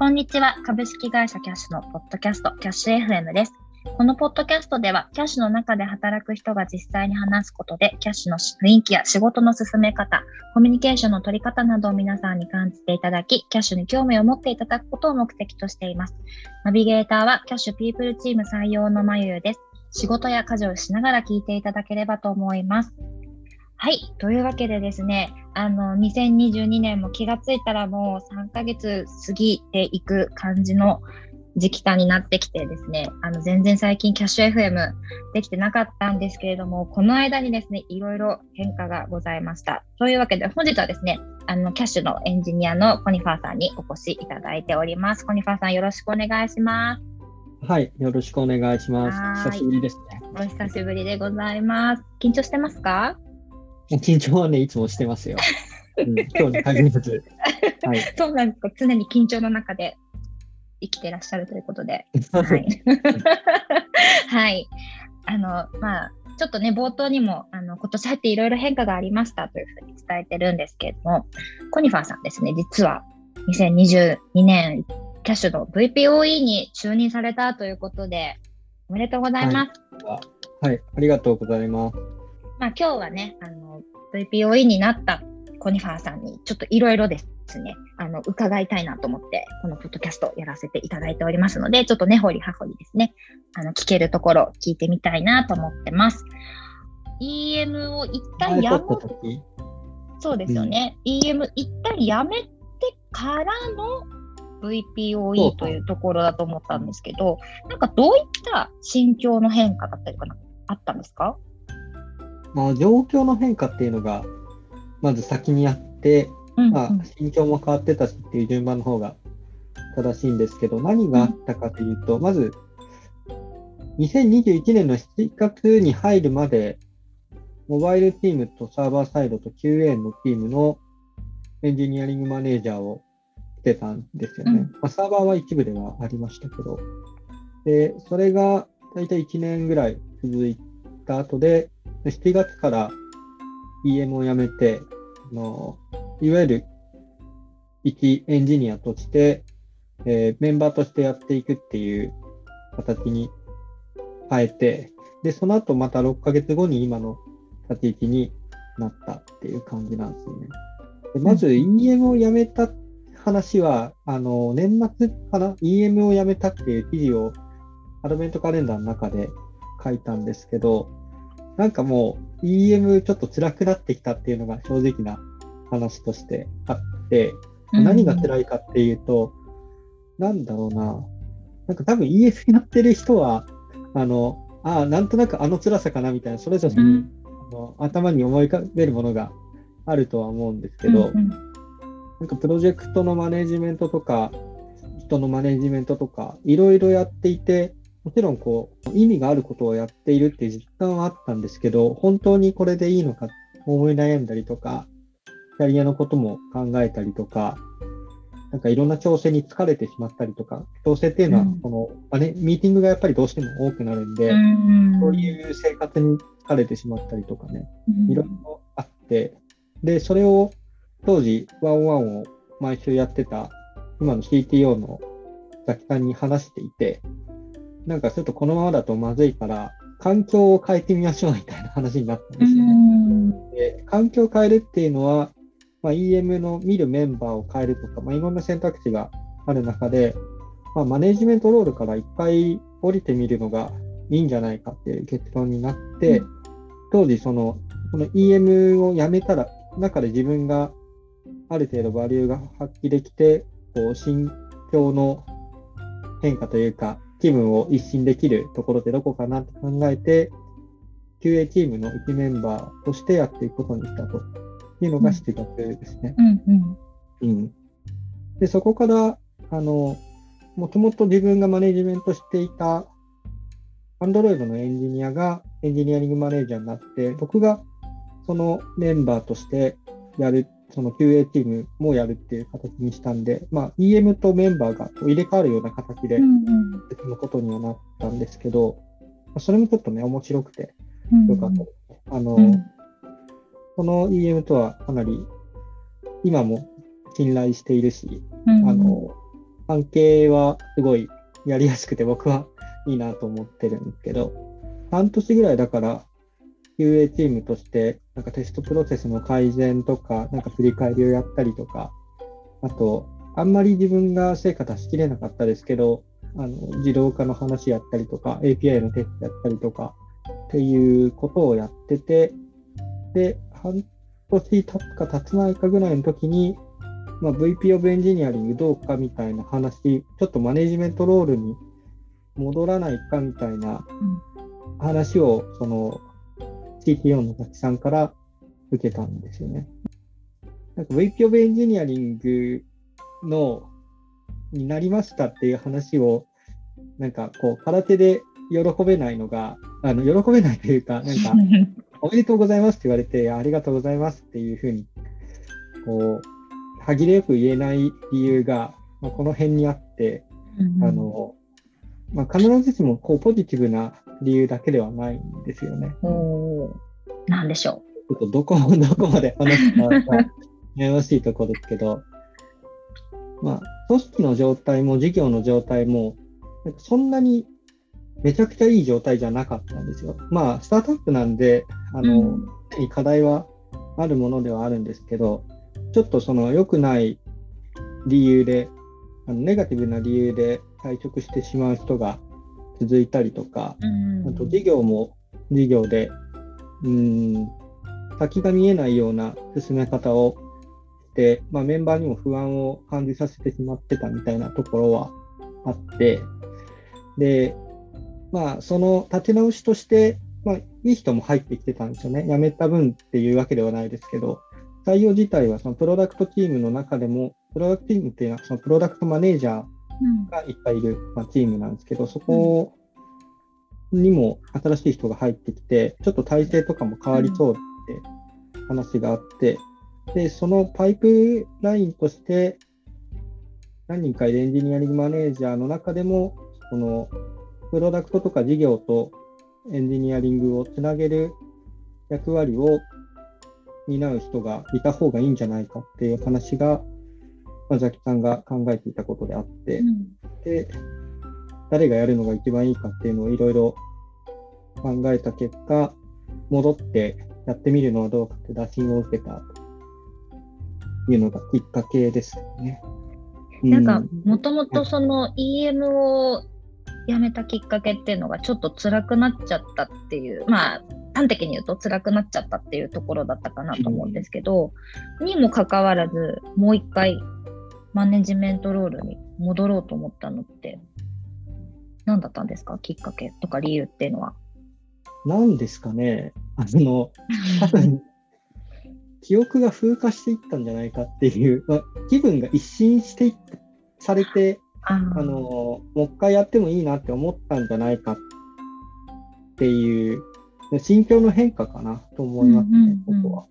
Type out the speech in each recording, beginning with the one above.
こんにちは。株式会社キャッシュのポッドキャスト、キャッシュ FM です。このポッドキャストでは、キャッシュの中で働く人が実際に話すことで、キャッシュの雰囲気や仕事の進め方、コミュニケーションの取り方などを皆さんに感じていただき、キャッシュに興味を持っていただくことを目的としています。ナビゲーターは、キャッシュピープルチーム採用のまゆゆです。仕事や家事をしながら聞いていただければと思います。はい。というわけでですね、あの、2022年も気がついたらもう3ヶ月過ぎていく感じの時期感になってきてですね、あの、全然最近キャッシュ FM できてなかったんですけれども、この間にですね、いろいろ変化がございました。というわけで、本日はですね、あの、キャッシュのエンジニアのコニファーさんにお越しいただいております。コニファーさん、よろしくお願いします。はい、よろしくお願いします。久しぶりですね。お久しぶりでございます。緊張してますか？緊張はね、いつもしてますよ。うん、今日に限らず。はい、そうなんですか。常に緊張の中で生きてらっしゃるということで。はい。はい。あの、まあ、ちょっとね、冒頭にも、あの、今年入っていろいろ変化がありましたというふうに伝えてるんですけれども、コニファーさんですね、実は2022年、キャッシュの VPOE に就任されたということで、おめでとうございます。はい、はい、ありがとうございます。まあ、今日はね、あの、VPOE になったコニファーさんにちょっといろいろですね、あの、伺いたいなと思って、このポッドキャストやらせていただいておりますので、ちょっとね、ほりはほりですね、あの、聞けるところ聞いてみたいなと思ってます。EM を一旦やめ、そうですよね。うん、EM 一旦やめてからの VPOE というところだと思ったんですけど、なんかどういった心境の変化だったりかな、あったんですか？まあ、状況の変化っていうのが、まず先にあって、うんうん、まあ、心境も変わってたしっていう順番の方が正しいんですけど、何があったかというと、まず、2021年の7月に入るまで、モバイルチームとサーバーサイドと QA のチームのエンジニアリングマネージャーをしてたんですよね。うん、まあ、サーバーは一部ではありましたけど。で、それが大体1年ぐらい続いた後で、7月から EM を辞めて、あのいわゆる一エンジニアとして、えー、メンバーとしてやっていくっていう形に変えて、で、その後また6ヶ月後に今の立ち位置になったっていう感じなんですよね。でまず EM を辞めた話は、あの、年末かな ?EM を辞めたっていう記事をアドベントカレンダーの中で書いたんですけど、なんかもう EM ちょっと辛くなってきたっていうのが正直な話としてあって、何が辛いかっていうと、うん、なんだろうな、なんか多分 EF やってる人は、あの、ああ、なんとなくあの辛さかなみたいな、それぞれに、うん、あの頭に思い浮かべるものがあるとは思うんですけど、うんうん、なんかプロジェクトのマネジメントとか、人のマネジメントとか、いろいろやっていて、もちろんこう、意味があることをやっているっていう実感はあったんですけど、本当にこれでいいのか思い悩んだりとか、キャリアのことも考えたりとか、なんかいろんな調整に疲れてしまったりとか、調整っていうのは、この、うん、ね、ミーティングがやっぱりどうしても多くなるんで、うん、そういう生活に疲れてしまったりとかね、いろいろあって、で、それを当時、ワンワンを毎週やってた、今の CTO のザキさんに話していて、なんかちょっとこのままだとまずいから、環境を変えてみましょうみたいな話になったんですよね。で環境を変えるっていうのは、まあ、EM の見るメンバーを変えるとか、まあ、いろんな選択肢がある中で、まあ、マネジメントロールから一回降りてみるのがいいんじゃないかっていう結論になって、うん、当時その、この EM をやめたら、中で自分がある程度バリューが発揮できて、こう、心境の変化というか、気分を一新できるところってどこかなと考えて、QA チームの1メンバーとしてやっていくことにしたというのが7月ですね。うんうんうん、でそこから、あの、もともと自分がマネジメントしていた Android のエンジニアがエンジニアリングマネージャーになって、僕がそのメンバーとしてやるその QA チームもやるっていう形にしたんで、まあ、EM とメンバーが入れ替わるような形で別のことにはなったんですけど、うんうん、それもちょっとね、面白くてよかったあの、うん、この EM とはかなり今も信頼しているし、うん、あの関係はすごいやりやすくて僕はいいなと思ってるんですけど、半年ぐらいだから QA チームとしてなんかテストプロセスの改善とか、なんか振り返りをやったりとか、あと、あんまり自分が成果出しきれなかったですけど、あの自動化の話やったりとか、API のテストやったりとかっていうことをやってて、で、半年経つか経つないかぐらいの時に、まあ、VP of Engineering どうかみたいな話、ちょっとマネジメントロールに戻らないかみたいな話を、その CTO の滝さんから受けたんですよね。なんか VP of Engineering のになりましたっていう話を、なんかこう、空手で喜べないのが、あの喜べないというか、なんか、おめでとうございますって言われて、ありがとうございますっていうふうに、こう、歯切れよく言えない理由が、まあ、この辺にあって、あの、まあ、必ずしもこうポジティブな理由だけではないんですよね。おなんでしょう。ちょっとどこどこまで話すか 悩ましいところですけど、まあ、組織の状態も事業の状態も、そんなにめちゃくちゃいい状態じゃなかったんですよ。まあ、スタートアップなんで、あの、うん、課題はあるものではあるんですけど、ちょっとその良くない理由で、あのネガティブな理由で退職してしまう人が続いたりとか、うん、あと事業も事業で、うん、先が見えないような進め方をして、まあ、メンバーにも不安を感じさせてしまってたみたいなところはあって、で、まあ、その立て直しとして、まあ、いい人も入ってきてたんですよね。辞めた分っていうわけではないですけど、採用自体はそのプロダクトチームの中でも、プロダクトチームっていうのはそのプロダクトマネージャーがいっぱいいる、まあ、チームなんですけど、そこにも新しい人が入ってきて、ちょっと体制とかも変わりそうって話があって、で、そのパイプラインとして、何人かいるエンジニアリングマネージャーの中でも、このプロダクトとか事業とエンジニアリングをつなげる役割を担う人がいた方がいいんじゃないかっていう話が、まあ、ザキさんが考えていたことであって、うん、で、誰がやるのが一番いいかっていうのをいろいろ考えた結果、戻ってやってみるのはどうかって打診を受けたというのがきっかけですね。なんか、もともとその EM を辞めたきっかけっていうのがちょっと辛くなっちゃったっていう、まあ、端的に言うと辛くなっちゃったっていうところだったかなと思うんですけど、にもかかわらず、もう一回マネジメントロールに戻ろうと思ったのって、何だったんですか？きっかけとか理由っていうのは。何ですかね？あの、多分、記憶が風化していったんじゃないかっていう、まあ、気分が一新していされて、あのもう一回やってもいいなって思ったんじゃないかっていう心境の変化かなと思いますね、ここは。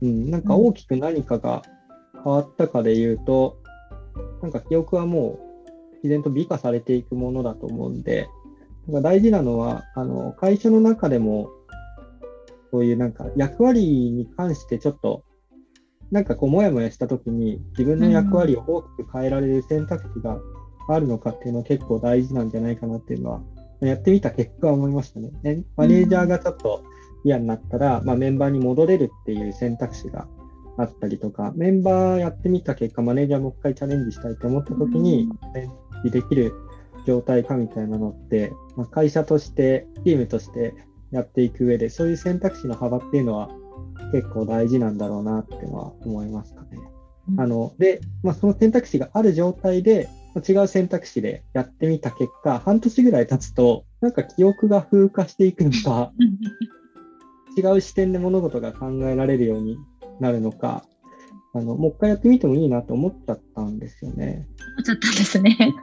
うん、なんか大きく何かが変わったかで言うと、なんか記憶はもう自然と美化されていくものだと思うんで、なんか大事なのは、あの会社の中でも、そういうなんか役割に関してちょっと、なんかこう、もやもやしたときに、自分の役割を大きく変えられる選択肢があるのかっていうのは結構大事なんじゃないかなっていうのはやってみた結果は思いましたね。マネージャーがちょっと嫌になったら、まあ、メンバーに戻れるっていう選択肢があったりとか、メンバーやってみた結果、マネージャーもう一回チャレンジしたいと思った時に、チャレンジできる状態かみたいなのって、まあ、会社として、チームとしてやっていく上で、そういう選択肢の幅っていうのは結構大事なんだろうなってのは思いますかね。あので、まあ、その選択肢がある状態で、違う選択肢でやってみた結果、半年ぐらい経つと、なんか記憶が風化していくのか、違う視点で物事が考えられるようになるのか、あのもう一回やってみてもいいなと思っちゃったんですよね。思っちゃったんですね。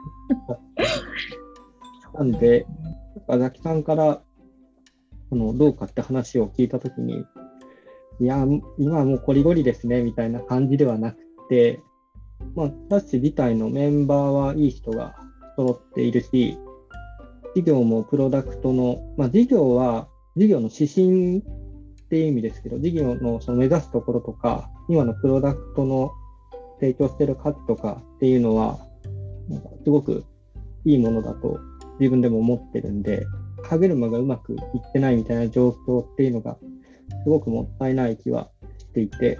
なんで、ザキさんからあのどうかって話を聞いたときに、いや、今はもうこりごりですねみたいな感じではなくて、まあ、タッチ自体のメンバーはいい人が揃っているし、事業もプロダクトの、まあ、事業は事業の指針っていう意味ですけど、事業のその目指すところとか、今のプロダクトの提供している価値とかっていうのは、なんかすごくいいものだと自分でも思ってるんで、歯車がうまくいってないみたいな状況っていうのが、すごくもったいない気はしていて、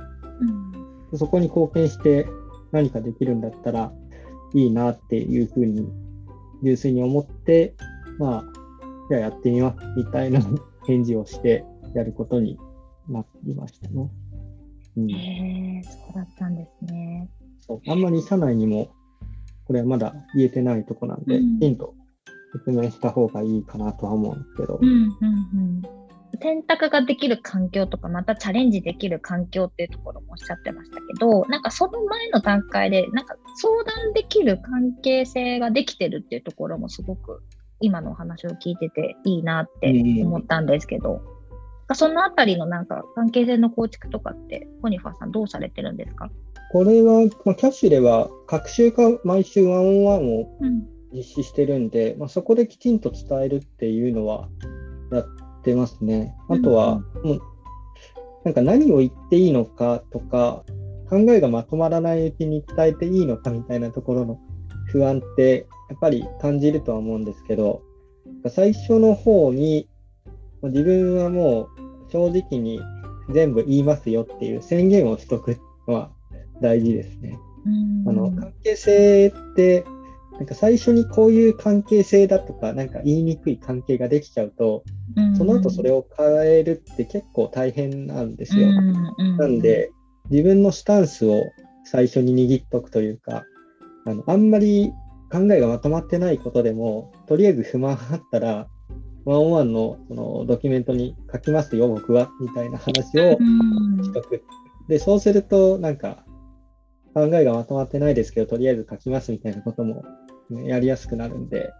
うん、そこに貢献して何かできるんだったらいいなっていうふうに、純粋に思って、まあ、じゃあやってみますみたいな返事をしてやることになりましたね。うん、へえ、そうだったんですね。そうあんまり社内にも、これはまだ言えてないとこなんで、ヒント説明した方がいいかなとは思うんですけど。うんうんうん選択ができる環境とか、またチャレンジできる環境っていうところもおっしゃってましたけど、なんかその前の段階で、なんか相談できる関係性ができてるっていうところもすごく今のお話を聞いてていいなって思ったんですけど、うん、そのあたりのなんか関係性の構築とかって、コニファーさんどうされてるんですか？これは、まあ、キャッシュでは、各週か毎週ワンオンワンを実施してるんで、うん、まあ、そこできちんと伝えるっていうのはやってますね。あとは、うん、なんか何を言っていいのかとか、考えがまとまらないうちに伝えていいのかみたいなところの不安ってやっぱり感じるとは思うんですけど、最初の方に自分はもう正直に全部言いますよっていう宣言をしとくのは大事ですね。あの関係性ってなんか最初にこういう関係性だとか、なんか言いにくい関係ができちゃうと、その後それを変えるって結構大変なんですよ。なんで、自分のスタンスを最初に握っとくというか、あのあんまり考えがまとまってないことでも、とりあえず不満あったら、ワンオンワンのそのドキュメントに書きますよ、僕は、みたいな話をしとく。で、そうすると、なんか、考えがまとまってないですけど、とりあえず書きますみたいなことも、ね、やりやすくなるんで、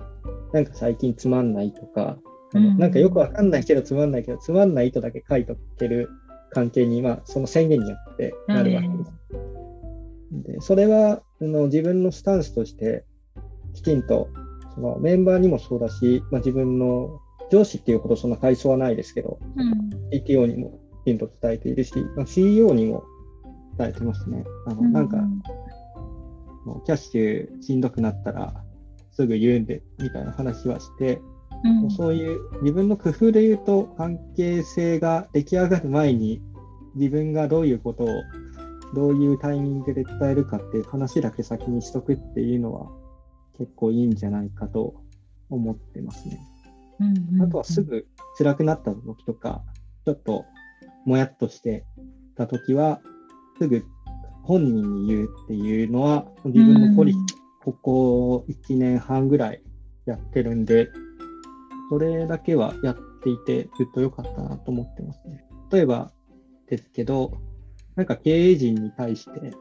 なんか最近つまんないとか、うん、なんかよくわかんないけどつまんないけど、つまんないとだけ書いとける関係に、まあ、その宣言によってなるわけです。うん、でそれはあの自分のスタンスとして、きちんとそのメンバーにもそうだし、まあ、自分の上司っていうほどそんな階層はないですけど、うん、CTO にもきちんと伝えているし、まあ、CEO にも伝えてますね。あの、なんか、もうキャッシュしんどくなったらすぐ言うんでみたいな話はして、うん、もうそういう自分の工夫で言うと関係性が出来上がる前に自分がどういうことをどういうタイミングで伝えるかっていう話だけ先にしとくっていうのは結構いいんじゃないかと思ってますね。うん、あとはすぐ辛くなった時とか、ちょっともやっとしてた時は、すぐ本人に言うっていうのは、自分のポリシー、ここ1年半ぐらいやってるんで、それだけはやっていて、ずっと良かったなと思ってますね。例えばですけど、なんか経営陣に対して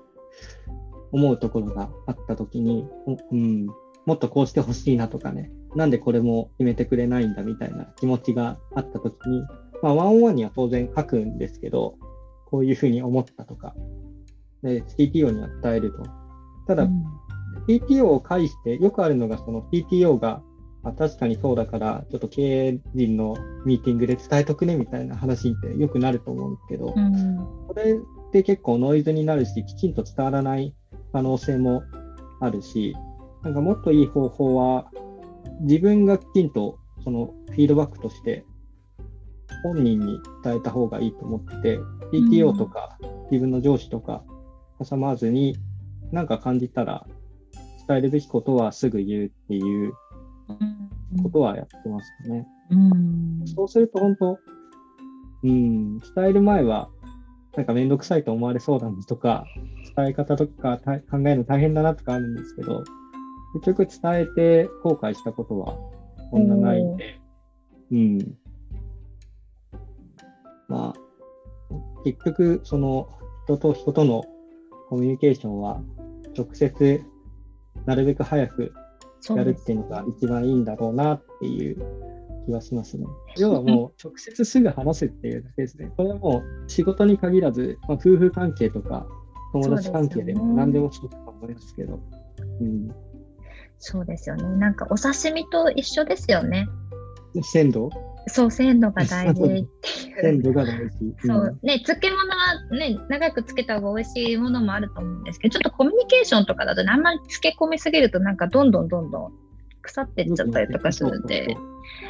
思うところがあったときに、うん、もっとこうしてほしいなとかね、なんでこれも決めてくれないんだみたいな気持ちがあったときに、まあ、ワンオンワンには当然書くんですけど、こういうふうに思ったとか、で、PTO には伝えると。ただ、うん、PTO を介して、よくあるのが、その PTO が、あ、確かにそうだから、ちょっと経営陣のミーティングで伝えとくねみたいな話ってよくなると思うんですけど、うん、これって結構ノイズになるし、きちんと伝わらない可能性もあるし、なんかもっといい方法は、自分がきちんとそのフィードバックとして本人に伝えた方がいいと思ってて、PTO とか自分の上司とか挟まずに、なんか感じたら伝えるべきことはすぐ言うっていうことはやってますよね。うん、そうすると本当、うん、伝える前はなんかめんどくさいと思われそうなんですとか、伝え方とか考えるの大変だなとかあるんですけど、結局伝えて後悔したことはこんなないんで、うん。まあ、結局、その人と人とのコミュニケーションは直接なるべく早くやるっていうのが一番いいんだろうなっていう気はしますね。要はもう直接すぐ話すっていうだけですね。これはもう仕事に限らず、まあ、夫婦関係とか友達関係でも何でもそうと思いますけど。うん、そうですよね。なんかお刺身と一緒ですよね。鮮度？そう、鮮度が大事っていう。鮮度が大事。そう。ね、漬物はね、長く漬けた方が美味しいものもあると思うんですけど、ちょっとコミュニケーションとかだと、ね、あんまり漬け込みすぎると、なんかどんどんどんどん腐ってっちゃったりとかするんで、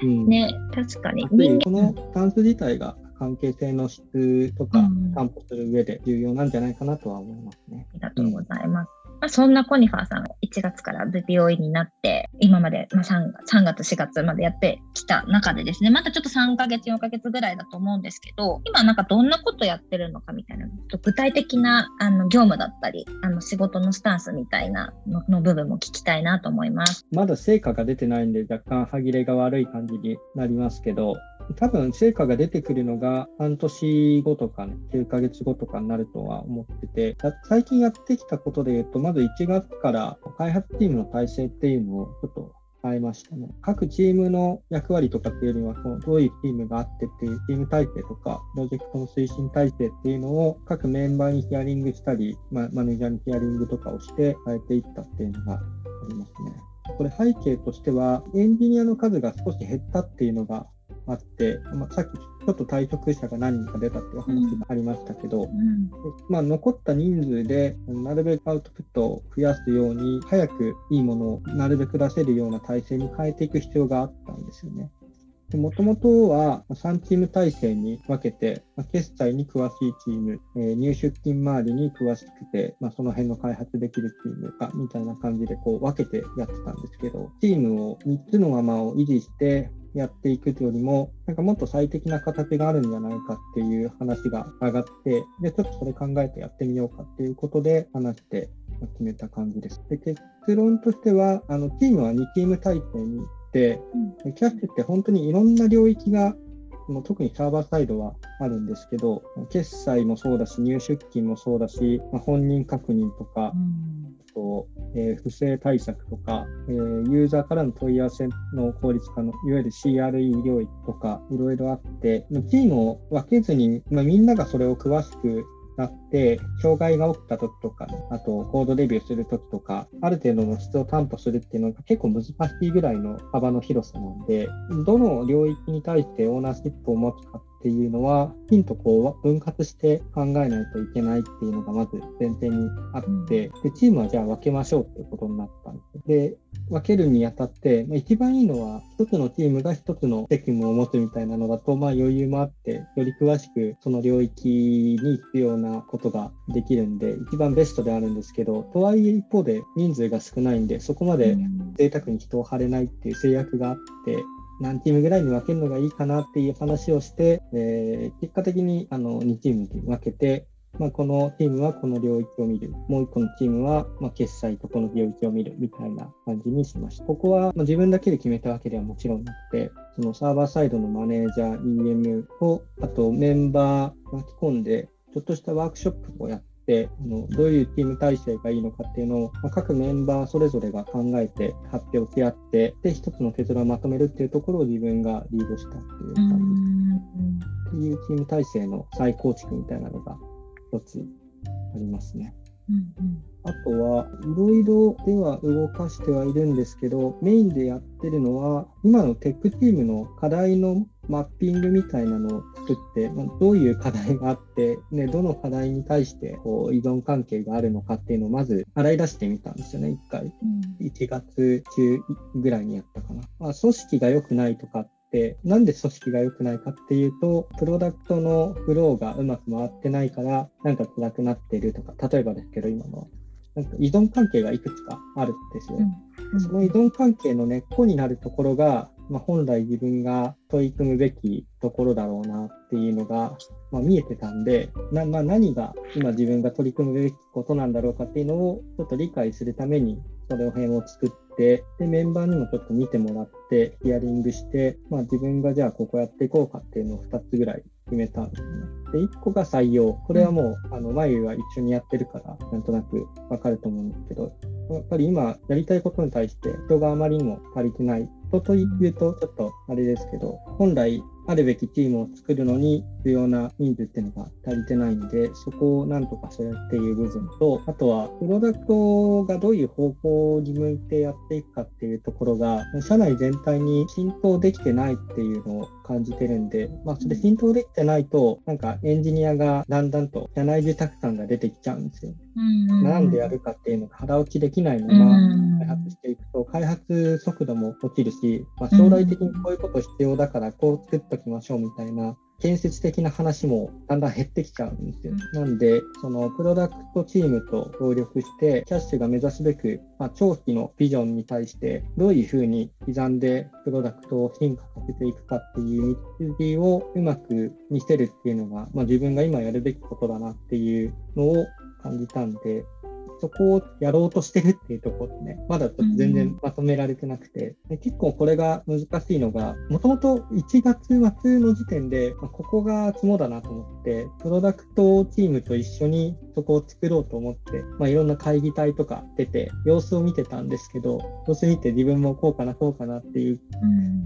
ね、確かに。人間このタンス自体が関係性の質とか担保する上で重要なんじゃないかなとは思いますね。ありがとうございます。まあ、そんなコニファーさんが1月から VPO になって、今まで、まあ3、3月、4月までやってきた中でですね、またちょっと3ヶ月、4ヶ月ぐらいだと思うんですけど、今なんかどんなことやってるのかみたいな、具体的なあの業務だったり、あの仕事のスタンスみたいなのの部分も聞きたいなと思います。まだ成果が出てないんで、若干歯切れが悪い感じになりますけど、多分成果が出てくるのが半年後とかね、9ヶ月後とかになるとは思ってて、最近やってきたことで言うと、まず1月から開発チームの体制っていうのをちょっと変えましたね。各チームの役割とかっていうよりは、そのどういうチームがあってっていうチーム体制とか、プロジェクトの推進体制っていうのを各メンバーにヒアリングしたり、まマネージャーにヒアリングとかをして変えていったっていうのがありますね。これ背景としては、エンジニアの数が少し減ったっていうのがあって、まあ、さっきちょっと退職者が何人か出たっていう話がありましたけど、うん、まあ、残った人数でなるべくアウトプットを増やすように早くいいものをなるべく出せるような体制に変えていく必要があったんですよね。もともとは3チーム体制に分けて、決済に詳しいチーム、入出金周りに詳しくて、ま、その辺の開発できるチームかみたいな感じでこう分けてやってたんですけど、チームを3つのままを維持してやっていくというよりも、なんかもっと最適な形があるんじゃないかっていう話が上がって、で、ちょっとそれ考えてやってみようかっていうことで話して決めた感じです。で、結論としては、あの、チームは2チーム体制に、うん、キャッシュって本当にいろんな領域がもう特にサーバーサイドはあるんですけど、決済もそうだし、入出金もそうだし、まあ、本人確認とか、うん、とえー、不正対策とか、えー、ユーザーからの問い合わせの効率化の、いわゆる CRE 領域とか、いろいろあって、チームを分けずに、まあ、みんながそれを詳しくなって、障害が起きた時とか、あとコードレビューする時とか、ある程度の質を担保するっていうのが結構難しいぐらいの幅の広さなんで、どの領域に対してオーナーシップを持つかっていうのは、きちんとこう分割して考えないといけないっていうのがまず前提にあって、でチームはじゃあ分けましょうっていうことになったんです。で、分けるにあたって、まあ、一番いいのは、一つのチームが一つの責務を持つみたいなのだと、まあ余裕もあって、より詳しくその領域に必要なことができるんで、一番ベストであるんですけど、とはいえ一方で人数が少ないんで、そこまで贅沢に人を張れないっていう制約があって、何チームぐらいに分けるのがいいかなっていう話をして、えー、結果的にあの2チームに分けて、まあ、このチームはこの領域を見る、もう1個のチームはま決済とこの領域を見るみたいな感じにしました。ここはま自分だけで決めたわけではもちろんなくて、そのサーバーサイドのマネージャー、EM と、あとメンバー巻き込んで、ちょっとしたワークショップをやっ、あのどういうチーム体制がいいのかっていうのを、まあ、各メンバーそれぞれが考えて発表し合って、で、一つの結論をまとめるっていうところを自分がリードしたっていう感じっていうチーム体制の再構築みたいなのが一つありますね。うんうんあとは、いろいろでは動かしてはいるんですけど、メインでやってるのは、今のテックチームの課題のマッピングみたいなのを作って、まあ、どういう課題があって、ね、どの課題に対してこう依存関係があるのかっていうのをまず洗い出してみたんですよね、一回。うん、1月中ぐらいにやったかな。まあ、組織が良くないとかっなんで組織が良くないかっていうと、プロダクトのフローがうまく回ってないから、なんか辛くなってるとか、例えばですけど、今のなんか依存関係がいくつかあるんですよ。うん、その依存関係の根っこになるところが、まあ、本来自分が取り組むべきところだろうなっていうのが、まあ、見えてたんで、なまあ、何が今自分が取り組むべきことなんだろうかっていうのをちょっと理解するために、それを辺を作って、で、メンバーにもちょっと見てもらって、ヒアリングして、まあ、自分がじゃあここやっていこうかっていうのを2つぐらい決めたんですね。で、1個が採用。これはもう、あの、眉は一緒にやってるから、なんとなくわかると思うんですけど、やっぱり今やりたいことに対して人があまりにも足りてない。人というとちょっとあれですけど、本来あるべきチームを作るのに必要な人数っていうのが足りてないんで、そこをなんとかするっていう部分と、あとは、プロダクトがどういう方向に向いてやっていくかっていうところが、社内全体に浸透できてないっていうのを感じてるんで、まあ、それ浸透できてないと、なんかエンジニアがだんだんと社内受託感が出てきちゃうんですよ。なんでやるかっていうのが腹落ちできないまま開発していくと、開発速度も落ちるし、まあ、将来的にこういうこと必要だからこう作っときましょうみたいな建設的な話もだんだん減ってきちゃうんですよ。なんで、そのプロダクトチームと協力して、キャッシュが目指すべく、まあ、長期のビジョンに対して、どういうふうに刻んでプロダクトを進化させていくかっていう道筋をうまく見せるっていうのが、まあ、自分が今やるべきことだなっていうのを感じたんで、そこをやろうとしてるっていうところね、まだちょっと全然まとめられてなくて、で結構これが難しいのが、もともと1月末の時点で、まあ、ここが肝だなと思って、プロダクトチームと一緒にそこを作ろうと思って、まあ、いろんな会議体とか出て、様子を見てたんですけど、様子見て自分もこうかな、こうかなっていう、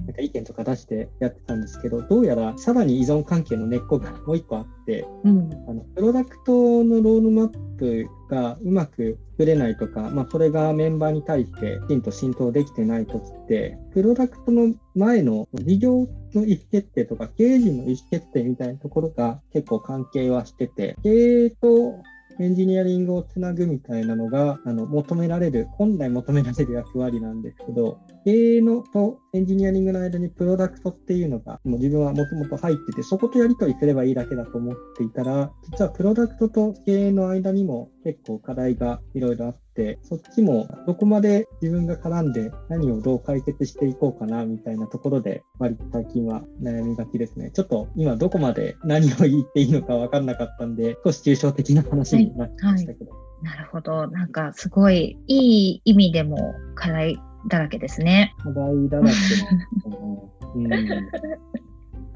なんか意見とか出してやってたんですけど、どうやらさらに依存関係の根っこがもう一個あって、うん、あのプロダクトのロードマップがうまく作れないとか、まあ、それがメンバーに対してきちんと浸透できてない時って、プロダクトの前の事業の意思決定とか経営陣の意思決定みたいなところが結構関係はしてて、経営とエンジニアリングをつなぐみたいなのがあの求められる、本来求められる役割なんですけど、経営のとエンジニアリングの間にプロダクトっていうのが、もう自分はもともと入ってて、そことやり取りすればいいだけだと思っていたら、実はプロダクトと経営の間にも結構課題がいろいろあって、そっちもどこまで自分が絡んで何をどう解決していこうかなみたいなところで、割と最近は悩みがちですね。ちょっと今どこまで何を言っていいのか分かんなかったんで、少し抽象的な話になってましたけど。はいはい、なるほど。なんかすごいいい意味でも課題だらけですね。課題だらけ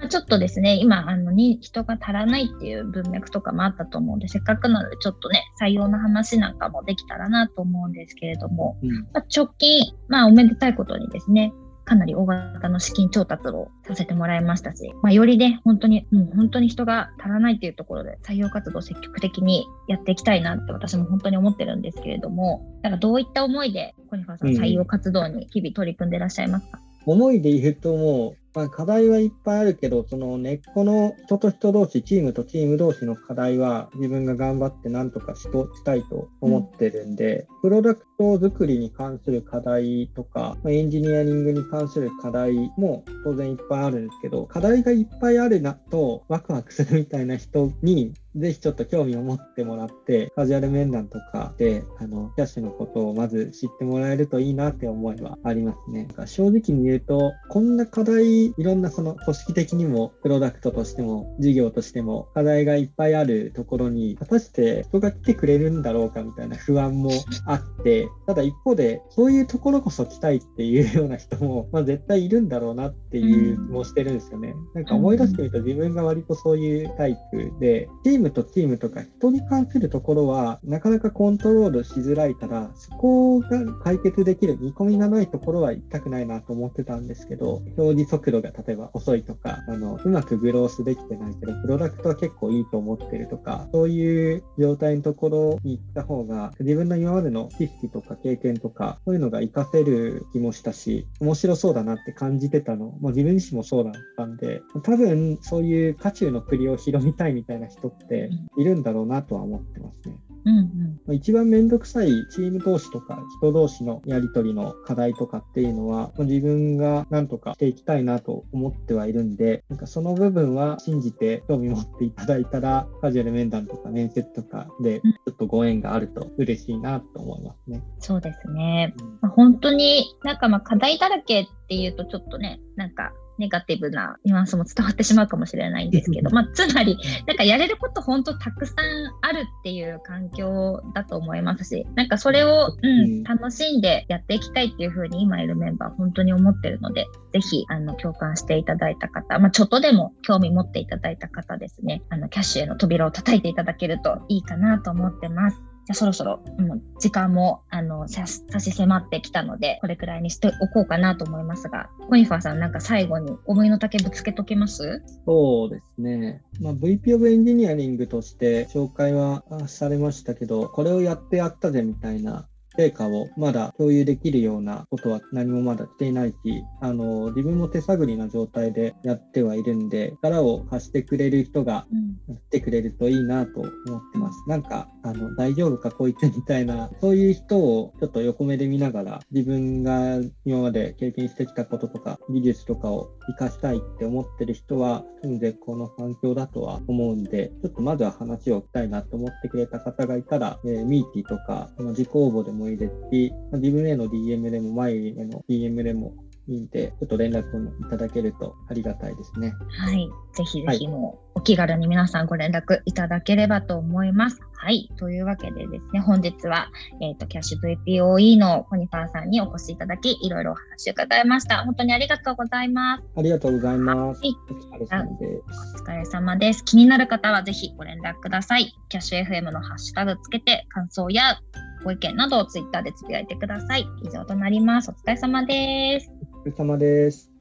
ちょっとですね、今、あのに人が足らないっていう文脈とかもあったと思うんで、せっかくなので、ちょっとね、採用の話なんかもできたらなと思うんですけれども、うん、まあ、直近、まあ、おめでたいことにですね、かなり大型の資金調達をさせてもらいましたし、まあ、よりね、本当に、もう本当に人が足らないっていうところで採用活動を積極的にやっていきたいなって私も本当に思ってるんですけれども、だからどういった思いで小西川さん採用活動に日々取り組んでいらっしゃいますか、うん、思いで言うともまあ、課題はいっぱいあるけど、その根っこの人と人同士、チームとチーム同士の課題は自分が頑張ってなんとかしとしたいと思ってるんで、うん、プロダクト作りに関する課題とか、エンジニアリングに関する課題も当然いっぱいあるんですけど、課題がいっぱいあるなとワクワクするみたいな人にぜひちょっと興味を持ってもらって、カジュアル面談とかで、あの、キャッシュのことをまず知ってもらえるといいなって思いはありますね。正直に言うと、こんな課題、いろんなその組織的にも、プロダクトとしても、事業としても、課題がいっぱいあるところに、果たして人が来てくれるんだろうかみたいな不安もあって、ただ一方で、そういうところこそ来たいっていうような人も、まあ絶対いるんだろうなっていう気もしてるんですよね。なんか思い出してみると自分が割とそういうタイプで、チームムとチームとか人に関するところはなかなかコントロールしづらいから、そこが解決できる見込みがないところは行きたくないなと思ってたんですけど、表示速度が例えば遅いとか、あの、うまくグロースできてないけど、プロダクトは結構いいと思ってるとか、そういう状態のところに行った方が、自分の今までの知識とか経験とか、そういうのが活かせる気もしたし、面白そうだなって感じてたの、もう自分自身もそうだったんで、多分そういう渦中の栗を拾いたいみたいな人ってているんだろうなとは思ってますね。うんうん、一番めんどくさいチーム同士とか人同士のやり取りの課題とかっていうのは自分が何とかしていきたいなと思ってはいるんでなんかその部分は信じて興味持っていただいたらカジュアル面談とか面接とかでちょっとご縁があると嬉しいなと思いますね。うん、そうですね、うん、本当になんかまあ課題だらけっていうとちょっとねなんかネガティブなニュアンスも伝わってしまうかもしれないんですけど、まあ、つまり、なんかやれること本当たくさんあるっていう環境だと思いますし、なんかそれを、うん、楽しんでやっていきたいっていうふうに今いるメンバー本当に思ってるので、ぜひ、あの、共感していただいた方、まあ、ちょっとでも興味持っていただいた方ですね、あの、キャッシュへの扉を叩いていただけるといいかなと思ってます。じゃあそろそろ、もう時間もあの差し迫ってきたので、これくらいにしておこうかなと思いますが、コニファーさん、なんか最後に思いの丈ぶつけとけます？そうですね。まあ、VP of エンジニアリングとして紹介はあされましたけど、これをやってやったぜみたいな成果をまだ共有できるようなことは何もまだしていないし、あの、自分も手探りな状態でやってはいるんで、力を貸してくれる人がうん。やってくれるといいなと思ってます。なんか、あの、大丈夫かこいつみたいな、そういう人をちょっと横目で見ながら、自分が今まで経験してきたこととか、技術とかを活かしたいって思ってる人は、多分絶好の環境だとは思うんで、ちょっとまずは話をしたいなと思ってくれた方がいたら、えーミーティーとか、自己応募でもいいですし、まあ自分への DM でも、前への DM でもいいんで、ちょっと連絡をいただけるとありがたいですね。はい。ぜひぜひもうお気軽に皆さんご連絡いただければと思います。はい。というわけでですね、本日は、えっ、と、キャッシュ VPOE のコニファーさんにお越しいただき、いろいろお話を伺いました。本当にありがとうございます。ありがとうございます。はいお疲れ様です。お疲れ様です。気になる方はぜひご連絡ください。キャッシュ FM のハッシュタグつけて感想やご意見などをツイッターでつぶやいてください。以上となります。お疲れ様です。お疲れ様です。